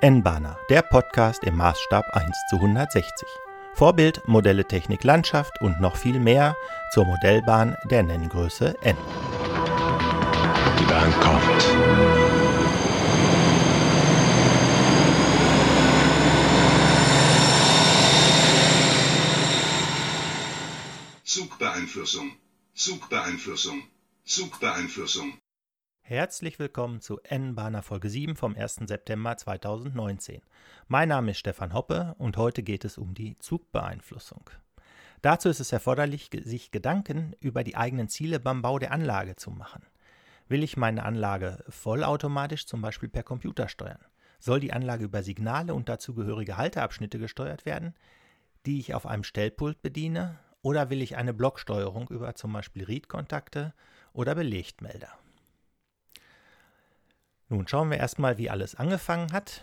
N-Bahner, der Podcast im Maßstab 1 zu 160. Vorbild, Modelle Technik Landschaft und noch viel mehr zur Modellbahn der Nenngröße N. Die Bahn kommt. Zugbeeinflussung. Zugbeeinflussung. Zugbeeinflussung. Herzlich willkommen zu N-Bahner Folge 7 vom 1. September 2019. Mein Name ist Stefan Hoppe und heute geht es um die Zugbeeinflussung. Dazu ist es erforderlich, sich Gedanken über die eigenen Ziele beim Bau der Anlage zu machen. Will ich meine Anlage vollautomatisch zum Beispiel per Computer steuern? Soll die Anlage über Signale und dazugehörige Halteabschnitte gesteuert werden, die ich auf einem Stellpult bediene? Oder will ich eine Blocksteuerung über zum Beispiel Read-Kontakte oder Belegtmelder? Nun schauen wir erstmal, wie alles angefangen hat.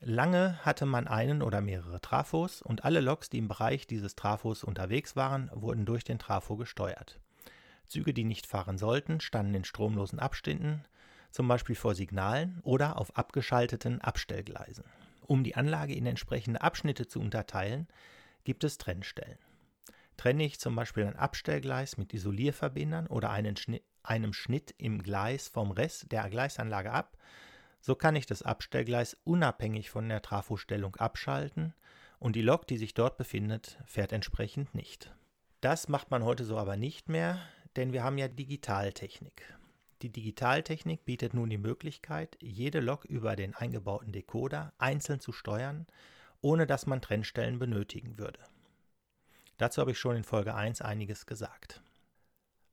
Lange hatte man einen oder mehrere Trafos und alle Loks, die im Bereich dieses Trafos unterwegs waren, wurden durch den Trafo gesteuert. Züge, die nicht fahren sollten, standen in stromlosen Abständen, zum Beispiel vor Signalen oder auf abgeschalteten Abstellgleisen. Um die Anlage in entsprechende Abschnitte zu unterteilen, gibt es Trennstellen. Trenne ich zum Beispiel ein Abstellgleis mit Isolierverbindern oder einen Schnitt, einem Schnitt im Gleis vom Rest der Gleisanlage ab, so kann ich das Abstellgleis unabhängig von der Trafostellung abschalten und die Lok, die sich dort befindet, fährt entsprechend nicht. Das macht man heute so aber nicht mehr, denn wir haben ja Digitaltechnik. Die Digitaltechnik bietet nun die Möglichkeit, jede Lok über den eingebauten Decoder einzeln zu steuern, ohne dass man Trennstellen benötigen würde. Dazu habe ich schon in Folge 1 einiges gesagt.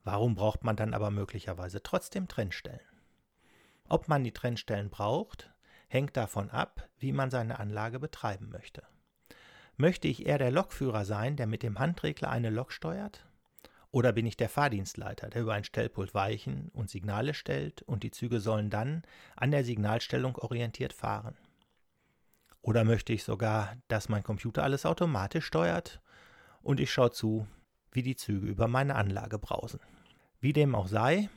Warum braucht man dann aber möglicherweise trotzdem Trennstellen? Ob man die Trennstellen braucht, hängt davon ab, wie man seine Anlage betreiben möchte. Möchte ich eher der Lokführer sein, der mit dem Handregler eine Lok steuert? Oder bin ich der Fahrdienstleiter, der über ein Stellpult Weichen und Signale stellt und die Züge sollen dann an der Signalstellung orientiert fahren? Oder möchte ich sogar, dass mein Computer alles automatisch steuert und ich schaue zu, wie die Züge über meine Anlage brausen. Wie dem auch sei,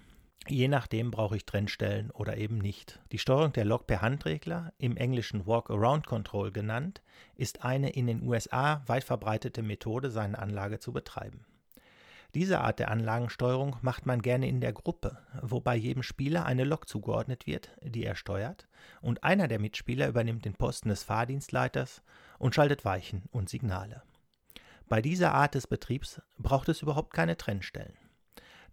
je nachdem brauche ich Trennstellen oder eben nicht. Die Steuerung der Lok per Handregler, im englischen Walk-Around Control genannt, ist eine in den USA weit verbreitete Methode, seine Anlage zu betreiben. Diese Art der Anlagensteuerung macht man gerne in der Gruppe, wobei jedem Spieler eine Lok zugeordnet wird, die er steuert, und einer der Mitspieler übernimmt den Posten des Fahrdienstleiters und schaltet Weichen und Signale. Bei dieser Art des Betriebs braucht es überhaupt keine Trennstellen.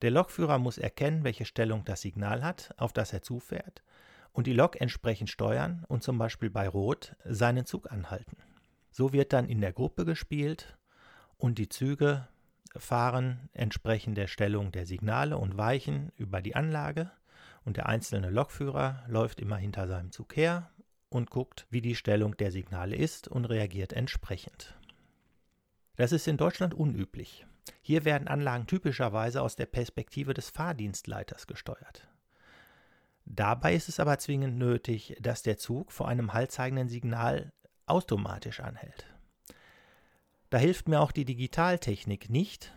Der Lokführer muss erkennen, welche Stellung das Signal hat, auf das er zufährt, und die Lok entsprechend steuern und zum Beispiel bei Rot seinen Zug anhalten. So wird dann in der Gruppe gespielt und die Züge fahren entsprechend der Stellung der Signale und Weichen über die Anlage und der einzelne Lokführer läuft immer hinter seinem Zug her und guckt, wie die Stellung der Signale ist und reagiert entsprechend. Das ist in Deutschland unüblich. Hier werden Anlagen typischerweise aus der Perspektive des Fahrdienstleiters gesteuert. Dabei ist es aber zwingend nötig, dass der Zug vor einem haltzeigenden Signal automatisch anhält. Da hilft mir auch die Digitaltechnik nicht.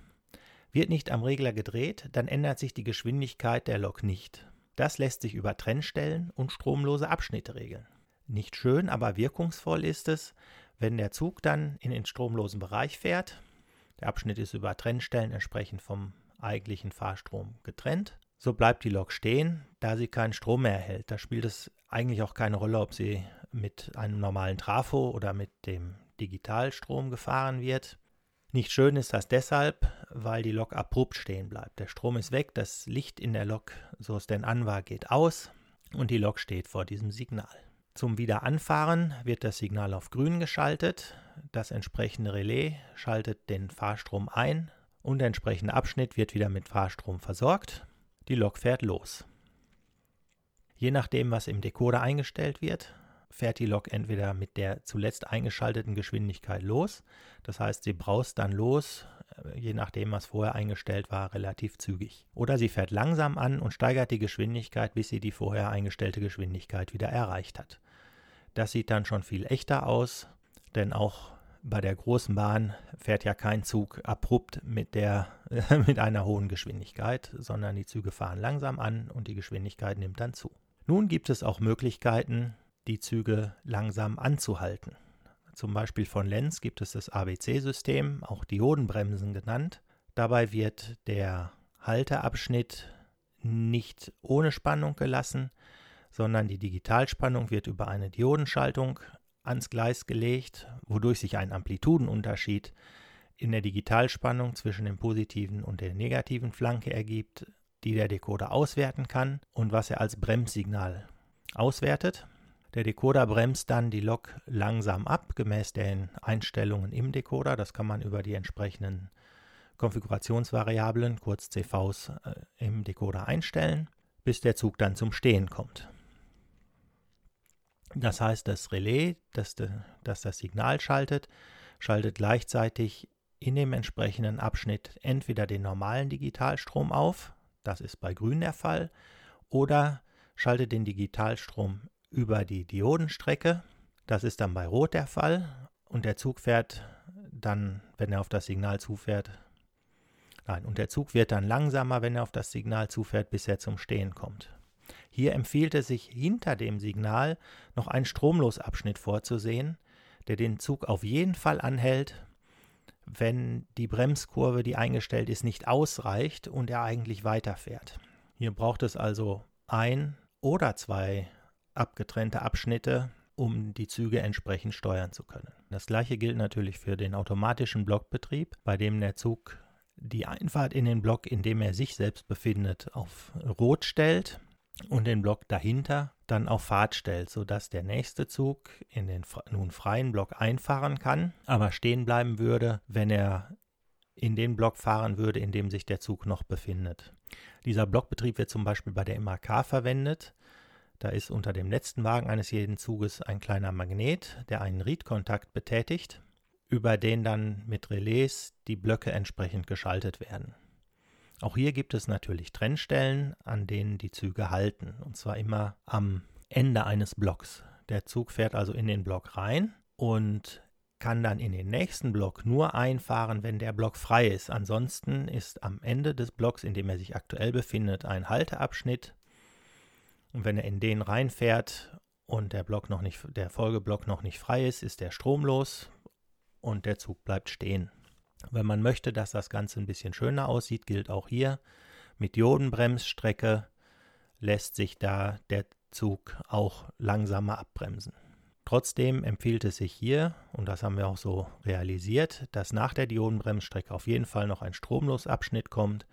Wird nicht am Regler gedreht, dann ändert sich die Geschwindigkeit der Lok nicht. Das lässt sich über Trennstellen und stromlose Abschnitte regeln. Nicht schön, aber wirkungsvoll ist es, wenn der Zug dann in den stromlosen Bereich fährt, der Abschnitt ist über Trennstellen entsprechend vom eigentlichen Fahrstrom getrennt, so bleibt die Lok stehen, da sie keinen Strom mehr erhält. Da spielt es eigentlich auch keine Rolle, ob sie mit einem normalen Trafo oder mit dem Digitalstrom gefahren wird. Nicht schön ist das deshalb, weil die Lok abrupt stehen bleibt. Der Strom ist weg, das Licht in der Lok, so es denn an war, geht aus und die Lok steht vor diesem Signal. Zum Wiederanfahren wird das Signal auf grün geschaltet. Das entsprechende Relais schaltet den Fahrstrom ein und der entsprechende Abschnitt wird wieder mit Fahrstrom versorgt. Die Lok fährt los. Je nachdem, was im Decoder eingestellt wird, fährt die Lok entweder mit der zuletzt eingeschalteten Geschwindigkeit los, das heißt, sie braust dann los, äh, je nachdem, was vorher eingestellt war, relativ zügig. Oder sie fährt langsam an und steigert die Geschwindigkeit, bis sie die vorher eingestellte Geschwindigkeit wieder erreicht hat. Das sieht dann schon viel echter aus, denn auch bei der großen Bahn fährt ja kein Zug abrupt mit, der, mit einer hohen Geschwindigkeit, sondern die Züge fahren langsam an und die Geschwindigkeit nimmt dann zu. Nun gibt es auch Möglichkeiten, die Züge langsam anzuhalten. Zum Beispiel von Lenz gibt es das ABC-System, auch Diodenbremsen genannt. Dabei wird der Halteabschnitt nicht ohne Spannung gelassen, sondern die Digitalspannung wird über eine Diodenschaltung ans Gleis gelegt, wodurch sich ein Amplitudenunterschied in der Digitalspannung zwischen dem positiven und der negativen Flanke ergibt, die der Decoder auswerten kann und was er als Bremssignal auswertet. Der Decoder bremst dann die Lok langsam ab, gemäß den Einstellungen im Decoder. Das kann man über die entsprechenden Konfigurationsvariablen, kurz CVs, äh, im Decoder einstellen, bis der Zug dann zum Stehen kommt. Das heißt, das Relais, das, das das Signal schaltet, schaltet gleichzeitig in dem entsprechenden Abschnitt entweder den normalen Digitalstrom auf, das ist bei grün der Fall, oder schaltet den Digitalstrom über die Diodenstrecke, das ist dann bei rot der Fall, und der Zug fährt dann, wenn er auf das Signal zufährt, nein, und der Zug wird dann langsamer, wenn er auf das Signal zufährt, bis er zum Stehen kommt. Hier empfiehlt es sich hinter dem Signal noch einen Stromlosabschnitt vorzusehen, der den Zug auf jeden Fall anhält, wenn die Bremskurve, die eingestellt ist, nicht ausreicht und er eigentlich weiterfährt. Hier braucht es also ein oder zwei abgetrennte Abschnitte, um die Züge entsprechend steuern zu können. Das gleiche gilt natürlich für den automatischen Blockbetrieb, bei dem der Zug die Einfahrt in den Block, in dem er sich selbst befindet, auf Rot stellt und den Block dahinter dann auf Fahrt stellt, sodass der nächste Zug in den nun freien Block einfahren kann, aber stehen bleiben würde, wenn er in den Block fahren würde, in dem sich der Zug noch befindet. Dieser Blockbetrieb wird zum Beispiel bei der MAK verwendet. Da ist unter dem letzten Wagen eines jeden Zuges ein kleiner Magnet, der einen Read-Kontakt betätigt, über den dann mit Relais die Blöcke entsprechend geschaltet werden. Auch hier gibt es natürlich Trennstellen, an denen die Züge halten, und zwar immer am Ende eines Blocks. Der Zug fährt also in den Block rein und kann dann in den nächsten Block nur einfahren, wenn der Block frei ist. Ansonsten ist am Ende des Blocks, in dem er sich aktuell befindet, ein Halteabschnitt. Und wenn er in den reinfährt und der Block noch nicht, der Folgeblock noch nicht frei ist, ist er stromlos und der Zug bleibt stehen. Wenn man möchte, dass das Ganze ein bisschen schöner aussieht, gilt auch hier, mit Diodenbremsstrecke lässt sich da der Zug auch langsamer abbremsen. Trotzdem empfiehlt es sich hier, und das haben wir auch so realisiert, dass nach der Diodenbremsstrecke auf jeden Fall noch ein Stromlosabschnitt kommt,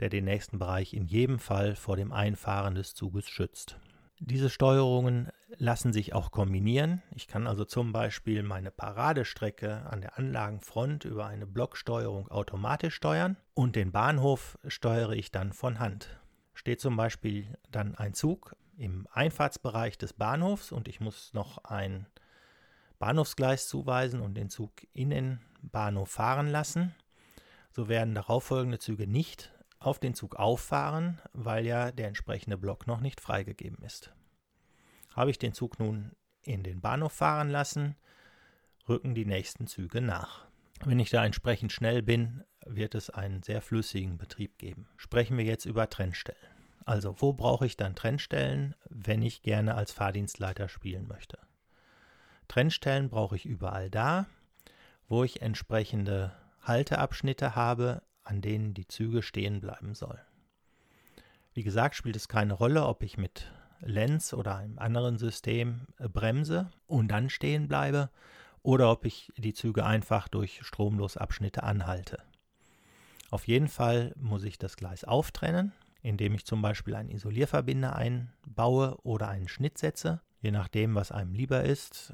der den nächsten Bereich in jedem Fall vor dem Einfahren des Zuges schützt. Diese Steuerungen lassen sich auch kombinieren. Ich kann also zum Beispiel meine Paradestrecke an der Anlagenfront über eine Blocksteuerung automatisch steuern und den Bahnhof steuere ich dann von Hand. Steht zum Beispiel dann ein Zug im Einfahrtsbereich des Bahnhofs und ich muss noch ein Bahnhofsgleis zuweisen und den Zug in den Bahnhof fahren lassen, so werden darauffolgende Züge nicht auf den Zug auffahren, weil ja der entsprechende Block noch nicht freigegeben ist. Habe ich den Zug nun in den Bahnhof fahren lassen, rücken die nächsten Züge nach. Wenn ich da entsprechend schnell bin, wird es einen sehr flüssigen Betrieb geben. Sprechen wir jetzt über Trennstellen. Also, wo brauche ich dann Trennstellen, wenn ich gerne als Fahrdienstleiter spielen möchte? Trennstellen brauche ich überall da, wo ich entsprechende Halteabschnitte habe, an denen die Züge stehen bleiben sollen. Wie gesagt, spielt es keine Rolle, ob ich mit Lenz oder einem anderen System äh, bremse und dann stehen bleibe oder ob ich die Züge einfach durch Stromlosabschnitte anhalte. Auf jeden Fall muss ich das Gleis auftrennen, indem ich zum Beispiel einen Isolierverbinder einbaue oder einen Schnitt setze, je nachdem, was einem lieber ist.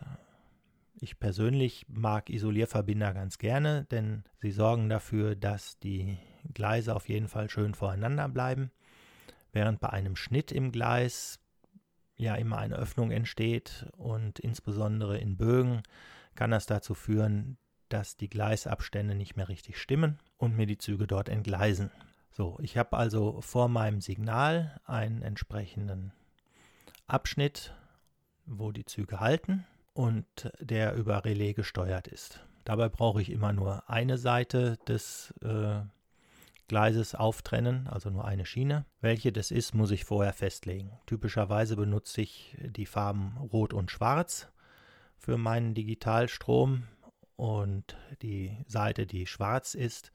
Ich persönlich mag Isolierverbinder ganz gerne, denn sie sorgen dafür, dass die Gleise auf jeden Fall schön voreinander bleiben, während bei einem Schnitt im Gleis ja immer eine Öffnung entsteht und insbesondere in Bögen kann das dazu führen, dass die Gleisabstände nicht mehr richtig stimmen und mir die Züge dort entgleisen. So, ich habe also vor meinem Signal einen entsprechenden Abschnitt, wo die Züge halten und der über Relais gesteuert ist. Dabei brauche ich immer nur eine Seite des äh, Gleises auftrennen, also nur eine Schiene. Welche das ist, muss ich vorher festlegen. Typischerweise benutze ich die Farben Rot und Schwarz für meinen Digitalstrom und die Seite, die schwarz ist,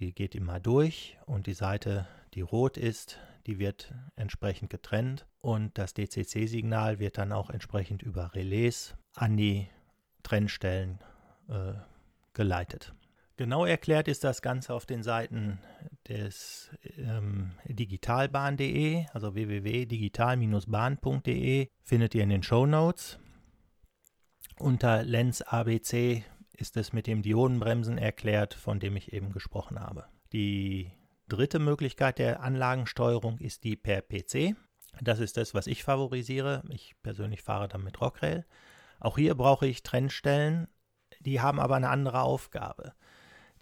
die geht immer durch und die Seite, die rot ist, die wird entsprechend getrennt und das DCC-Signal wird dann auch entsprechend über Relais an die Trennstellen äh, geleitet. Genau erklärt ist das Ganze auf den Seiten des ähm, digitalbahn.de, also www.digital-bahn.de, findet ihr in den Show Notes. Unter Lens ABC ist es mit dem Diodenbremsen erklärt, von dem ich eben gesprochen habe. Die dritte Möglichkeit der Anlagensteuerung ist die per PC. Das ist das, was ich favorisiere. Ich persönlich fahre dann mit Rockrail. Auch hier brauche ich Trennstellen, die haben aber eine andere Aufgabe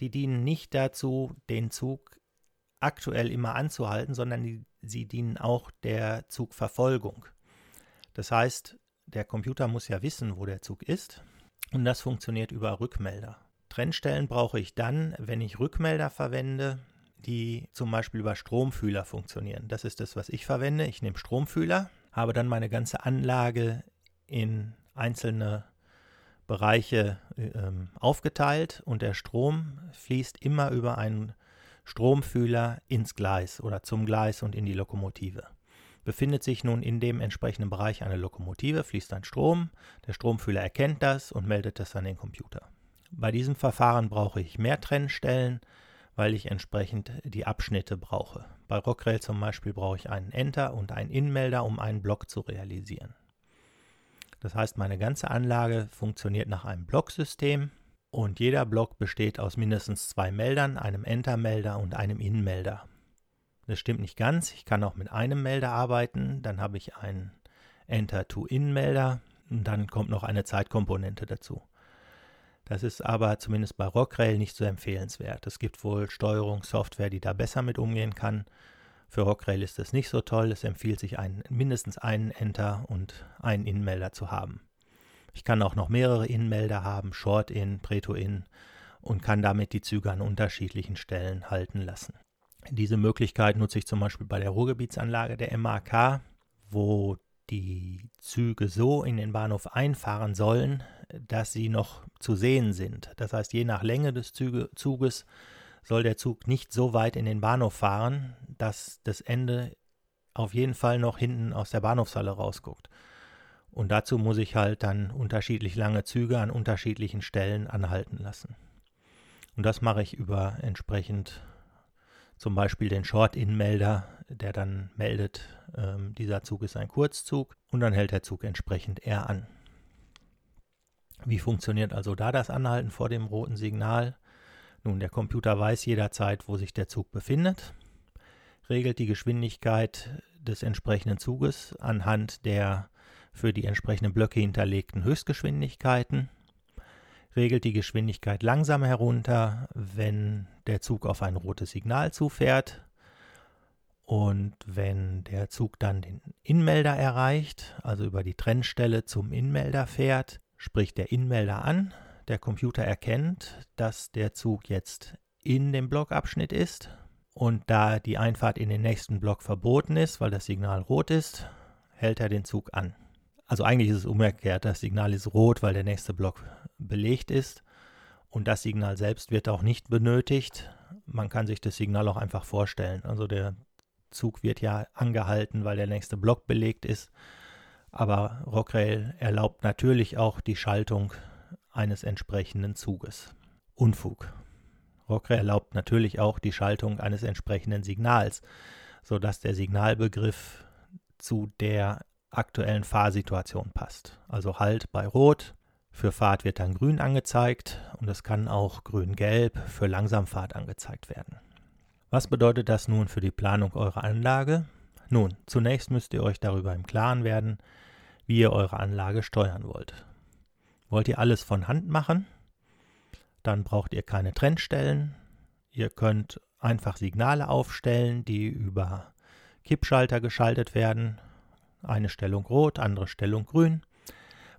die dienen nicht dazu, den Zug aktuell immer anzuhalten, sondern die, sie dienen auch der Zugverfolgung. Das heißt, der Computer muss ja wissen, wo der Zug ist und das funktioniert über Rückmelder. Trennstellen brauche ich dann, wenn ich Rückmelder verwende, die zum Beispiel über Stromfühler funktionieren. Das ist das, was ich verwende. Ich nehme Stromfühler, habe dann meine ganze Anlage in einzelne Bereiche ähm, aufgeteilt und der Strom fließt immer über einen Stromfühler ins Gleis oder zum Gleis und in die Lokomotive. Befindet sich nun in dem entsprechenden Bereich eine Lokomotive, fließt ein Strom, der Stromfühler erkennt das und meldet das an den Computer. Bei diesem Verfahren brauche ich mehr Trennstellen, weil ich entsprechend die Abschnitte brauche. Bei Rockrail zum Beispiel brauche ich einen Enter und einen Inmelder, um einen Block zu realisieren. Das heißt, meine ganze Anlage funktioniert nach einem Blocksystem und jeder Block besteht aus mindestens zwei Meldern, einem Enter-Melder und einem In-Melder. Das stimmt nicht ganz. Ich kann auch mit einem Melder arbeiten. Dann habe ich einen Enter-to-In-Melder und dann kommt noch eine Zeitkomponente dazu. Das ist aber zumindest bei Rockrail nicht so empfehlenswert. Es gibt wohl Steuerungssoftware, die da besser mit umgehen kann. Für Rockrail ist das nicht so toll. Es empfiehlt sich, einen, mindestens einen Enter und einen In-Melder zu haben. Ich kann auch noch mehrere In-Melder haben, Short-In, Preto-In und kann damit die Züge an unterschiedlichen Stellen halten lassen. Diese Möglichkeit nutze ich zum Beispiel bei der Ruhrgebietsanlage der MAK, wo die Züge so in den Bahnhof einfahren sollen, dass sie noch zu sehen sind. Das heißt, je nach Länge des Züge, Zuges soll der Zug nicht so weit in den Bahnhof fahren, dass das Ende auf jeden Fall noch hinten aus der Bahnhofshalle rausguckt. Und dazu muss ich halt dann unterschiedlich lange Züge an unterschiedlichen Stellen anhalten lassen. Und das mache ich über entsprechend zum Beispiel den Short-In-Melder, der dann meldet, ähm, dieser Zug ist ein Kurzzug und dann hält der Zug entsprechend eher an. Wie funktioniert also da das Anhalten vor dem roten Signal? Nun, der Computer weiß jederzeit, wo sich der Zug befindet, regelt die Geschwindigkeit des entsprechenden Zuges anhand der für die entsprechenden Blöcke hinterlegten Höchstgeschwindigkeiten, regelt die Geschwindigkeit langsam herunter, wenn der Zug auf ein rotes Signal zufährt und wenn der Zug dann den Inmelder erreicht, also über die Trennstelle zum Inmelder fährt, spricht der Inmelder an, der Computer erkennt, dass der Zug jetzt in dem Blockabschnitt ist und da die Einfahrt in den nächsten Block verboten ist, weil das Signal rot ist, hält er den Zug an. Also eigentlich ist es umgekehrt, das Signal ist rot, weil der nächste Block belegt ist und das Signal selbst wird auch nicht benötigt. Man kann sich das Signal auch einfach vorstellen. Also der Zug wird ja angehalten, weil der nächste Block belegt ist. Aber Rockrail erlaubt natürlich auch die Schaltung eines entsprechenden Zuges. Unfug. Rockre erlaubt natürlich auch die Schaltung eines entsprechenden Signals, sodass der Signalbegriff zu der aktuellen Fahrsituation passt. Also Halt bei Rot, für Fahrt wird dann grün angezeigt und es kann auch grün-gelb für Langsamfahrt angezeigt werden. Was bedeutet das nun für die Planung eurer Anlage? Nun, zunächst müsst ihr euch darüber im Klaren werden, wie ihr eure Anlage steuern wollt. Wollt ihr alles von Hand machen? Dann braucht ihr keine Trennstellen. Ihr könnt einfach Signale aufstellen, die über Kippschalter geschaltet werden. Eine Stellung rot, andere Stellung grün.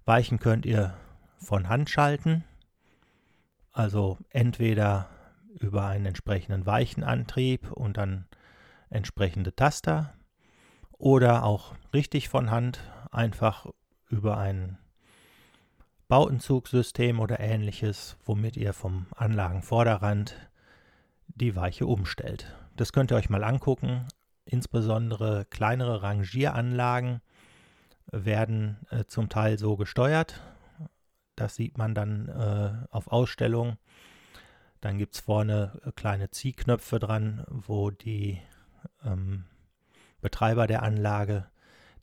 Weichen könnt ihr von Hand schalten. Also entweder über einen entsprechenden weichen Antrieb und dann entsprechende Taster oder auch richtig von Hand einfach über ein Bautenzugsystem oder ähnliches, womit ihr vom Anlagenvorderrand die Weiche umstellt. Das könnt ihr euch mal angucken. Insbesondere kleinere Rangieranlagen werden äh, zum Teil so gesteuert. Das sieht man dann äh, auf Ausstellung. Dann gibt es vorne äh, kleine Ziehknöpfe dran, wo die ähm, Betreiber der Anlage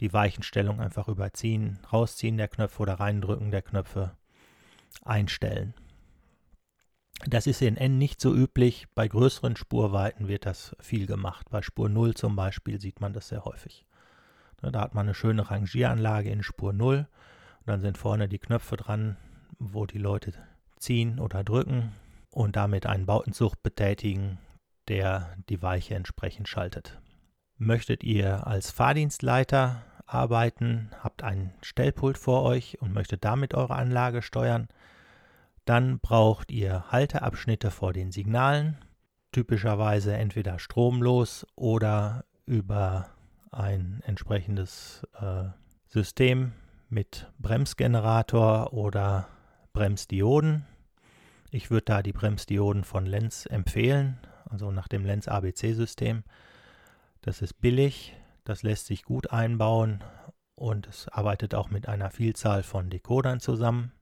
die Weichenstellung einfach überziehen, rausziehen der Knöpfe oder reindrücken der Knöpfe einstellen. Das ist in N nicht so üblich. Bei größeren Spurweiten wird das viel gemacht. Bei Spur 0 zum Beispiel sieht man das sehr häufig. Ne, da hat man eine schöne Rangieranlage in Spur 0 und dann sind vorne die Knöpfe dran, wo die Leute ziehen oder drücken und damit einen Bautenzug betätigen, der die Weiche entsprechend schaltet. Möchtet ihr als Fahrdienstleiter arbeiten, habt ein Stellpult vor euch und möchtet damit eure Anlage steuern, dann braucht ihr Halteabschnitte vor den Signalen, typischerweise entweder stromlos oder über ein entsprechendes äh, System mit Bremsgenerator oder Bremsdioden. Ich würde da die Bremsdioden von Lenz empfehlen, also nach dem Lenz ABC-System. Das ist billig, das lässt sich gut einbauen und es arbeitet auch mit einer Vielzahl von Decodern zusammen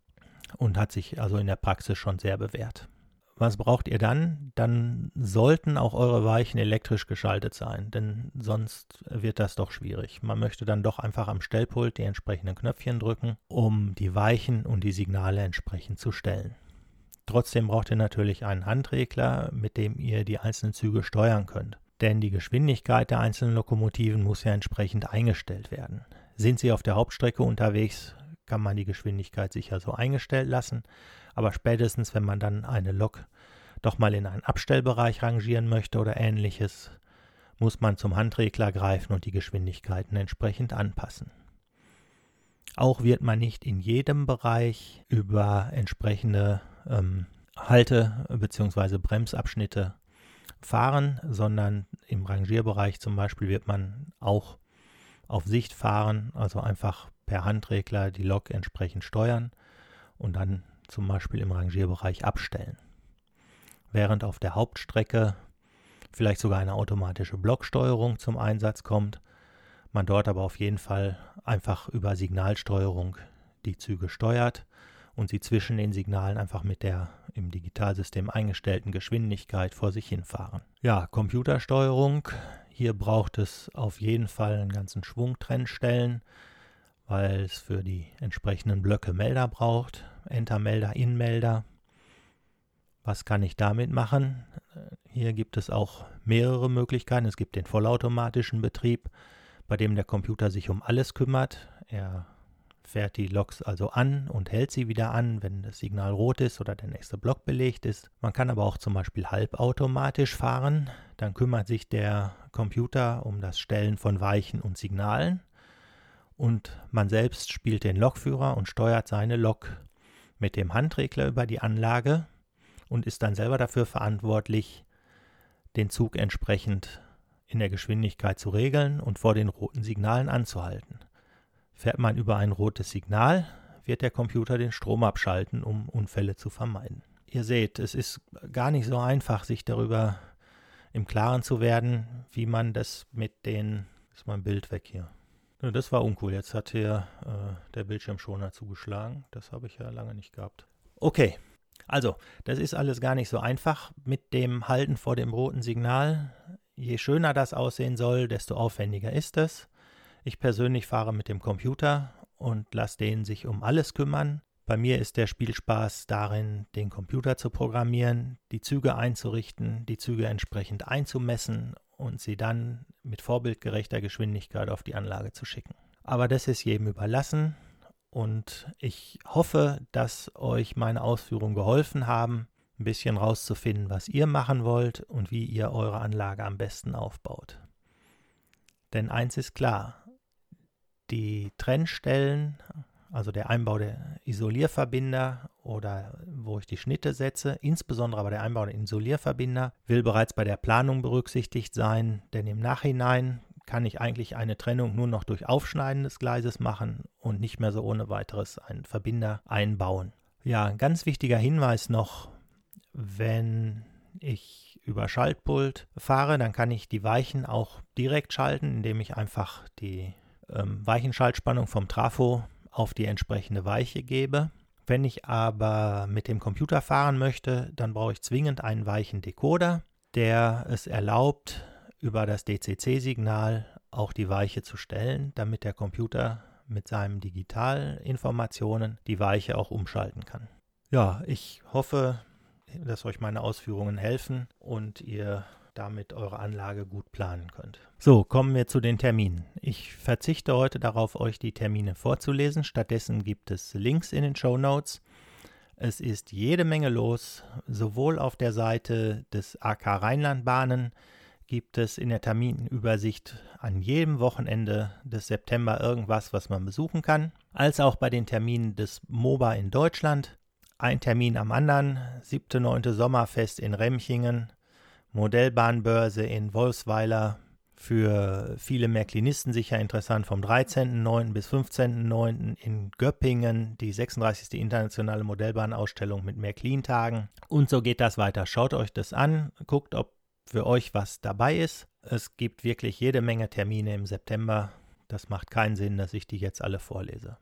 und hat sich also in der Praxis schon sehr bewährt. Was braucht ihr dann? Dann sollten auch eure Weichen elektrisch geschaltet sein, denn sonst wird das doch schwierig. Man möchte dann doch einfach am Stellpult die entsprechenden Knöpfchen drücken, um die Weichen und die Signale entsprechend zu stellen. Trotzdem braucht ihr natürlich einen Handregler, mit dem ihr die einzelnen Züge steuern könnt. Denn die Geschwindigkeit der einzelnen Lokomotiven muss ja entsprechend eingestellt werden. Sind sie auf der Hauptstrecke unterwegs, kann man die Geschwindigkeit sicher so eingestellt lassen. Aber spätestens, wenn man dann eine Lok doch mal in einen Abstellbereich rangieren möchte oder ähnliches, muss man zum Handregler greifen und die Geschwindigkeiten entsprechend anpassen. Auch wird man nicht in jedem Bereich über entsprechende ähm, Halte- bzw. Bremsabschnitte fahren, sondern im Rangierbereich zum Beispiel wird man auch auf Sicht fahren, also einfach per Handregler die Lok entsprechend steuern und dann zum Beispiel im Rangierbereich abstellen. Während auf der Hauptstrecke vielleicht sogar eine automatische Blocksteuerung zum Einsatz kommt, man dort aber auf jeden Fall einfach über Signalsteuerung die Züge steuert und sie zwischen den Signalen einfach mit der im Digitalsystem eingestellten Geschwindigkeit vor sich hinfahren. Ja, Computersteuerung. Hier braucht es auf jeden Fall einen ganzen Schwung Trennstellen, weil es für die entsprechenden Blöcke Melder braucht. Enter-Melder, In-Melder. Was kann ich damit machen? Hier gibt es auch mehrere Möglichkeiten. Es gibt den vollautomatischen Betrieb, bei dem der Computer sich um alles kümmert. Er fährt die Loks also an und hält sie wieder an, wenn das Signal rot ist oder der nächste Block belegt ist. Man kann aber auch zum Beispiel halbautomatisch fahren. Dann kümmert sich der Computer um das Stellen von Weichen und Signalen und man selbst spielt den Lokführer und steuert seine Lok mit dem Handregler über die Anlage und ist dann selber dafür verantwortlich, den Zug entsprechend in der Geschwindigkeit zu regeln und vor den roten Signalen anzuhalten. Fährt man über ein rotes Signal, wird der Computer den Strom abschalten, um Unfälle zu vermeiden. Ihr seht, es ist gar nicht so einfach, sich darüber im Klaren zu werden, wie man das mit den. Ist mein Bild weg hier. Das war uncool. Jetzt hat hier äh, der Bildschirmschoner zugeschlagen. Das habe ich ja lange nicht gehabt. Okay, also, das ist alles gar nicht so einfach mit dem Halten vor dem roten Signal. Je schöner das aussehen soll, desto aufwendiger ist es. Ich persönlich fahre mit dem Computer und lasse den sich um alles kümmern. Bei mir ist der Spielspaß darin, den Computer zu programmieren, die Züge einzurichten, die Züge entsprechend einzumessen und sie dann mit vorbildgerechter Geschwindigkeit auf die Anlage zu schicken. Aber das ist jedem überlassen und ich hoffe, dass euch meine Ausführungen geholfen haben, ein bisschen rauszufinden, was ihr machen wollt und wie ihr eure Anlage am besten aufbaut. Denn eins ist klar, die Trennstellen, also der Einbau der Isolierverbinder oder wo ich die Schnitte setze, insbesondere bei der Einbau der Isolierverbinder, will bereits bei der Planung berücksichtigt sein, denn im Nachhinein kann ich eigentlich eine Trennung nur noch durch Aufschneiden des Gleises machen und nicht mehr so ohne weiteres einen Verbinder einbauen. Ja, ein ganz wichtiger Hinweis noch, wenn ich über Schaltpult fahre, dann kann ich die Weichen auch direkt schalten, indem ich einfach die ähm, Weichenschaltspannung vom Trafo auf die entsprechende Weiche gebe. Wenn ich aber mit dem Computer fahren möchte, dann brauche ich zwingend einen Weichendecoder, der es erlaubt, über das DCC-Signal auch die Weiche zu stellen, damit der Computer mit seinen Digitalinformationen die Weiche auch umschalten kann. Ja, ich hoffe, dass euch meine Ausführungen helfen und ihr damit eure Anlage gut planen könnt. So, kommen wir zu den Terminen. Ich verzichte heute darauf, euch die Termine vorzulesen. Stattdessen gibt es Links in den Show Notes. Es ist jede Menge los, sowohl auf der Seite des AK Rheinlandbahnen gibt es in der Terminübersicht an jedem Wochenende des September irgendwas, was man besuchen kann, als auch bei den Terminen des MOBA in Deutschland. Ein Termin am anderen, 7. 9. Sommerfest in Remchingen, Modellbahnbörse in Wolfsweiler, für viele Märklinisten sicher interessant vom 13.09. bis 15.09. in Göppingen, die 36. internationale Modellbahnausstellung mit Märklin-Tagen. Und so geht das weiter. Schaut euch das an, guckt, ob für euch was dabei ist. Es gibt wirklich jede Menge Termine im September. Das macht keinen Sinn, dass ich die jetzt alle vorlese.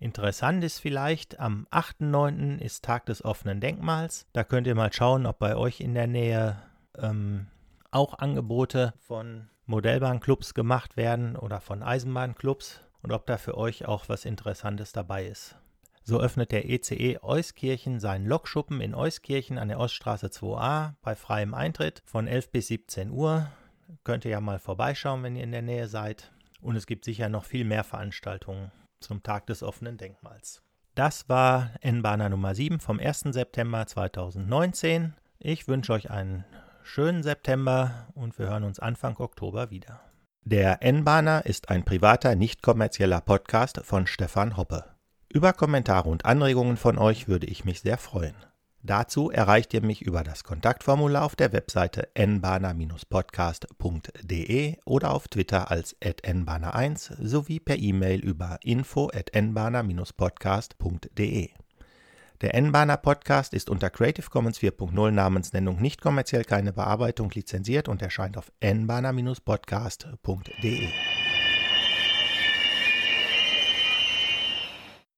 Interessant ist vielleicht, am 8.9. ist Tag des offenen Denkmals. Da könnt ihr mal schauen, ob bei euch in der Nähe ähm, auch Angebote von Modellbahnclubs gemacht werden oder von Eisenbahnclubs und ob da für euch auch was Interessantes dabei ist. So öffnet der ECE e Euskirchen seinen Lokschuppen in Euskirchen an der Oststraße 2a bei freiem Eintritt von 11 bis 17 Uhr. Könnt ihr ja mal vorbeischauen, wenn ihr in der Nähe seid. Und es gibt sicher noch viel mehr Veranstaltungen zum Tag des offenen Denkmals. Das war N-Bahner Nummer 7 vom 1. September 2019. Ich wünsche euch einen schönen September und wir hören uns Anfang Oktober wieder. Der N-Bahner ist ein privater, nicht kommerzieller Podcast von Stefan Hoppe. Über Kommentare und Anregungen von euch würde ich mich sehr freuen. Dazu erreicht ihr mich über das Kontaktformular auf der Webseite nbahner-podcast.de oder auf Twitter als nbahner1 sowie per E-Mail über info@nbahner-podcast.de. Der N-Bahner Podcast ist unter Creative Commons 4.0 Namensnennung nicht kommerziell keine Bearbeitung lizenziert und erscheint auf nbahner-podcast.de.